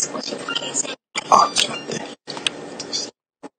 少しだけ